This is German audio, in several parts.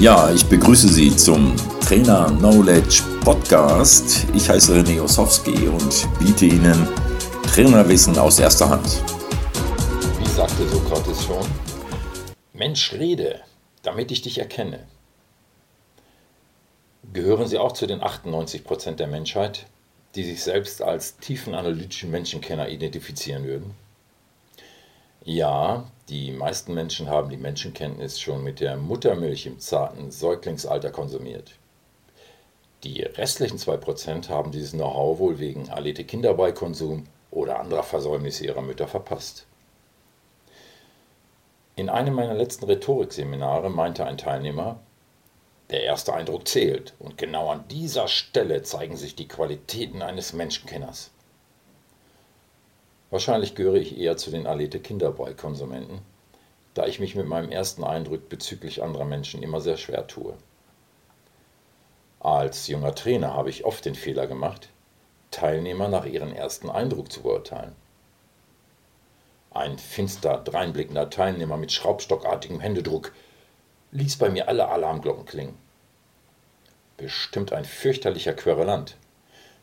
Ja, ich begrüße Sie zum Trainer Knowledge Podcast. Ich heiße René Osowski und biete Ihnen Trainerwissen aus erster Hand. Wie sagte Sokrates schon? Mensch, rede, damit ich dich erkenne. Gehören Sie auch zu den 98% der Menschheit, die sich selbst als tiefen analytischen Menschenkenner identifizieren würden? Ja, die meisten Menschen haben die Menschenkenntnis schon mit der Muttermilch im zarten Säuglingsalter konsumiert. Die restlichen 2% haben dieses Know-how wohl wegen Alete Kinderbeikonsum oder anderer Versäumnisse ihrer Mütter verpasst. In einem meiner letzten Rhetorikseminare meinte ein Teilnehmer, der erste Eindruck zählt und genau an dieser Stelle zeigen sich die Qualitäten eines Menschenkenners. Wahrscheinlich gehöre ich eher zu den Alete Kinderboy-Konsumenten, da ich mich mit meinem ersten Eindruck bezüglich anderer Menschen immer sehr schwer tue. Als junger Trainer habe ich oft den Fehler gemacht, Teilnehmer nach ihrem ersten Eindruck zu beurteilen. Ein finster dreinblickender Teilnehmer mit schraubstockartigem Händedruck ließ bei mir alle Alarmglocken klingen. Bestimmt ein fürchterlicher Querulant,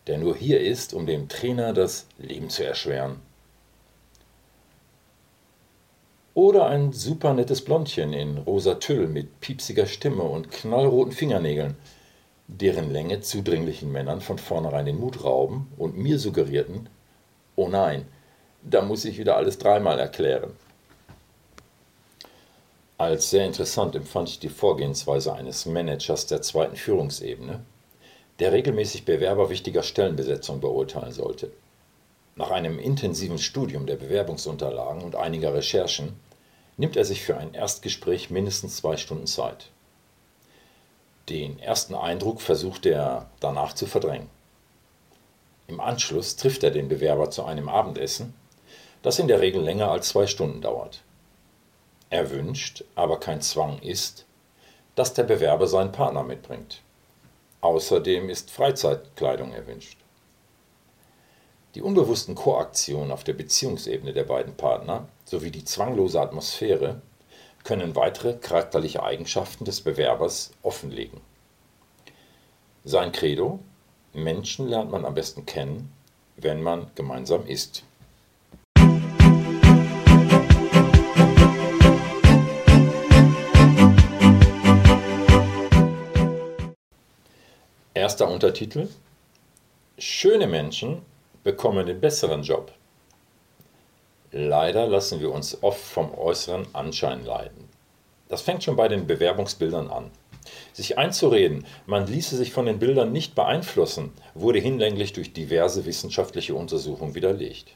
der nur hier ist, um dem Trainer das Leben zu erschweren. Oder ein super nettes Blondchen in rosa Tüll mit piepsiger Stimme und knallroten Fingernägeln, deren Länge zudringlichen Männern von vornherein den Mut rauben und mir suggerierten, oh nein, da muss ich wieder alles dreimal erklären. Als sehr interessant empfand ich die Vorgehensweise eines Managers der zweiten Führungsebene, der regelmäßig Bewerber wichtiger Stellenbesetzung beurteilen sollte. Nach einem intensiven Studium der Bewerbungsunterlagen und einiger Recherchen nimmt er sich für ein Erstgespräch mindestens zwei Stunden Zeit. Den ersten Eindruck versucht er danach zu verdrängen. Im Anschluss trifft er den Bewerber zu einem Abendessen, das in der Regel länger als zwei Stunden dauert. Er wünscht, aber kein Zwang ist, dass der Bewerber seinen Partner mitbringt. Außerdem ist Freizeitkleidung erwünscht. Die unbewussten Koaktionen auf der Beziehungsebene der beiden Partner sowie die zwanglose Atmosphäre können weitere charakterliche Eigenschaften des Bewerbers offenlegen. Sein Credo Menschen lernt man am besten kennen, wenn man gemeinsam ist. Erster Untertitel Schöne Menschen bekommen den besseren Job. Leider lassen wir uns oft vom äußeren Anschein leiten. Das fängt schon bei den Bewerbungsbildern an. Sich einzureden, man ließe sich von den Bildern nicht beeinflussen, wurde hinlänglich durch diverse wissenschaftliche Untersuchungen widerlegt.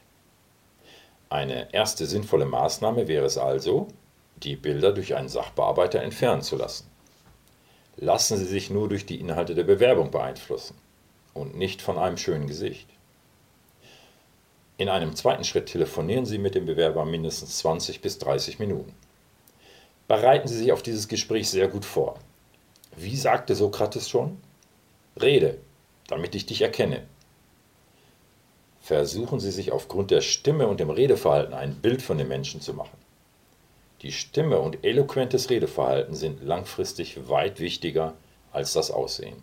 Eine erste sinnvolle Maßnahme wäre es also, die Bilder durch einen Sachbearbeiter entfernen zu lassen. Lassen Sie sich nur durch die Inhalte der Bewerbung beeinflussen und nicht von einem schönen Gesicht. In einem zweiten Schritt telefonieren Sie mit dem Bewerber mindestens 20 bis 30 Minuten. Bereiten Sie sich auf dieses Gespräch sehr gut vor. Wie sagte Sokrates schon? Rede, damit ich dich erkenne. Versuchen Sie sich aufgrund der Stimme und dem Redeverhalten ein Bild von dem Menschen zu machen. Die Stimme und eloquentes Redeverhalten sind langfristig weit wichtiger als das Aussehen.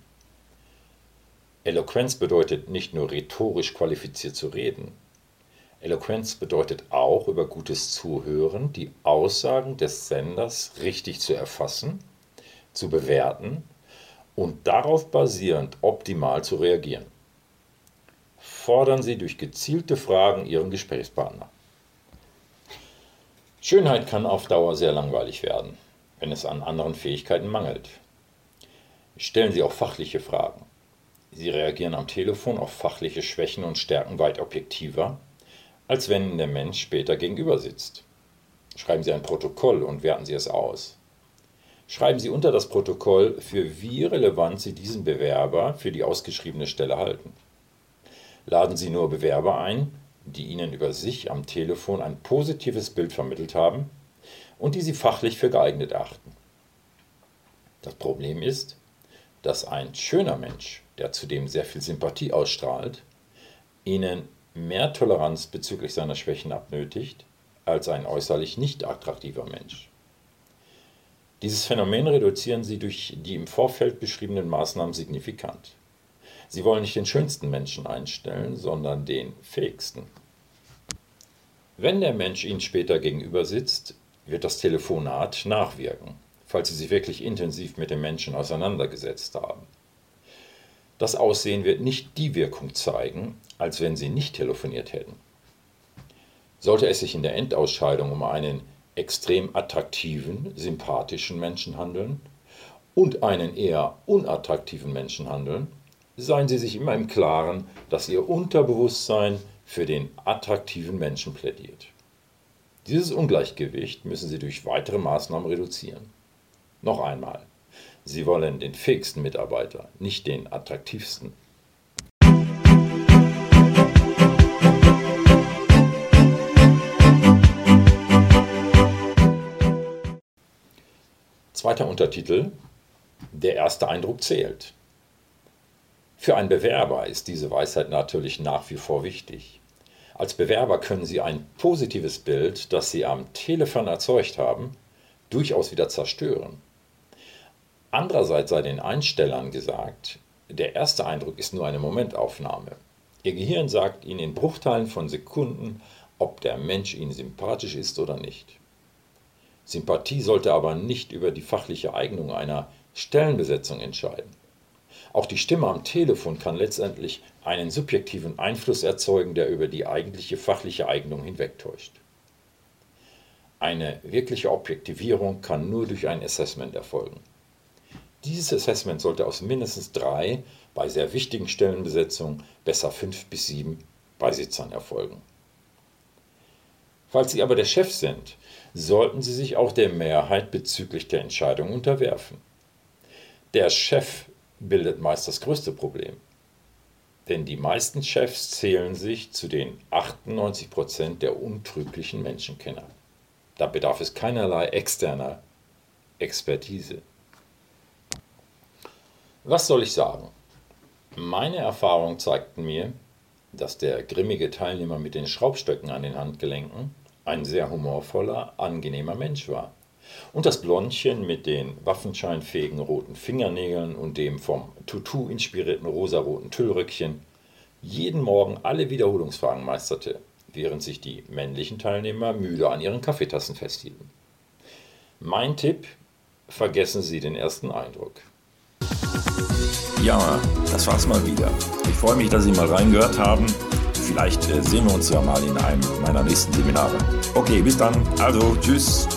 Eloquenz bedeutet nicht nur rhetorisch qualifiziert zu reden, Eloquenz bedeutet auch, über gutes Zuhören die Aussagen des Senders richtig zu erfassen, zu bewerten und darauf basierend optimal zu reagieren. Fordern Sie durch gezielte Fragen Ihren Gesprächspartner. Schönheit kann auf Dauer sehr langweilig werden, wenn es an anderen Fähigkeiten mangelt. Stellen Sie auch fachliche Fragen. Sie reagieren am Telefon auf fachliche Schwächen und Stärken weit objektiver als wenn der Mensch später gegenüber sitzt. Schreiben Sie ein Protokoll und werten Sie es aus. Schreiben Sie unter das Protokoll, für wie relevant Sie diesen Bewerber für die ausgeschriebene Stelle halten. Laden Sie nur Bewerber ein, die Ihnen über sich am Telefon ein positives Bild vermittelt haben und die Sie fachlich für geeignet achten. Das Problem ist, dass ein schöner Mensch, der zudem sehr viel Sympathie ausstrahlt, Ihnen mehr Toleranz bezüglich seiner Schwächen abnötigt als ein äußerlich nicht attraktiver Mensch. Dieses Phänomen reduzieren sie durch die im Vorfeld beschriebenen Maßnahmen signifikant. Sie wollen nicht den schönsten Menschen einstellen, sondern den fähigsten. Wenn der Mensch Ihnen später gegenüber sitzt, wird das Telefonat nachwirken, falls Sie sich wirklich intensiv mit dem Menschen auseinandergesetzt haben. Das Aussehen wird nicht die Wirkung zeigen, als wenn Sie nicht telefoniert hätten. Sollte es sich in der Endausscheidung um einen extrem attraktiven, sympathischen Menschen handeln und einen eher unattraktiven Menschen handeln, seien Sie sich immer im Klaren, dass Ihr Unterbewusstsein für den attraktiven Menschen plädiert. Dieses Ungleichgewicht müssen Sie durch weitere Maßnahmen reduzieren. Noch einmal, Sie wollen den fähigsten Mitarbeiter, nicht den attraktivsten. Zweiter Untertitel Der erste Eindruck zählt. Für einen Bewerber ist diese Weisheit natürlich nach wie vor wichtig. Als Bewerber können Sie ein positives Bild, das Sie am Telefon erzeugt haben, durchaus wieder zerstören. Andererseits sei den Einstellern gesagt, der erste Eindruck ist nur eine Momentaufnahme. Ihr Gehirn sagt Ihnen in Bruchteilen von Sekunden, ob der Mensch Ihnen sympathisch ist oder nicht. Sympathie sollte aber nicht über die fachliche Eignung einer Stellenbesetzung entscheiden. Auch die Stimme am Telefon kann letztendlich einen subjektiven Einfluss erzeugen, der über die eigentliche fachliche Eignung hinwegtäuscht. Eine wirkliche Objektivierung kann nur durch ein Assessment erfolgen. Dieses Assessment sollte aus mindestens drei, bei sehr wichtigen Stellenbesetzungen besser fünf bis sieben Beisitzern erfolgen. Falls Sie aber der Chef sind, sollten Sie sich auch der Mehrheit bezüglich der Entscheidung unterwerfen. Der Chef bildet meist das größte Problem. Denn die meisten Chefs zählen sich zu den 98% der untrüglichen Menschenkenner. Da bedarf es keinerlei externer Expertise. Was soll ich sagen? Meine Erfahrungen zeigten mir, dass der grimmige Teilnehmer mit den Schraubstöcken an den Handgelenken ein sehr humorvoller, angenehmer Mensch war. Und das Blondchen mit den waffenscheinfähigen roten Fingernägeln und dem vom Tutu inspirierten rosaroten Tüllröckchen jeden Morgen alle Wiederholungsfragen meisterte, während sich die männlichen Teilnehmer müde an ihren Kaffeetassen festhielten. Mein Tipp, vergessen Sie den ersten Eindruck. Ja, das war's mal wieder. Ich freue mich, dass Sie mal reingehört haben. Vielleicht äh, sehen wir uns ja mal in einem meiner nächsten Seminare. Okay, bis dann. Also, tschüss.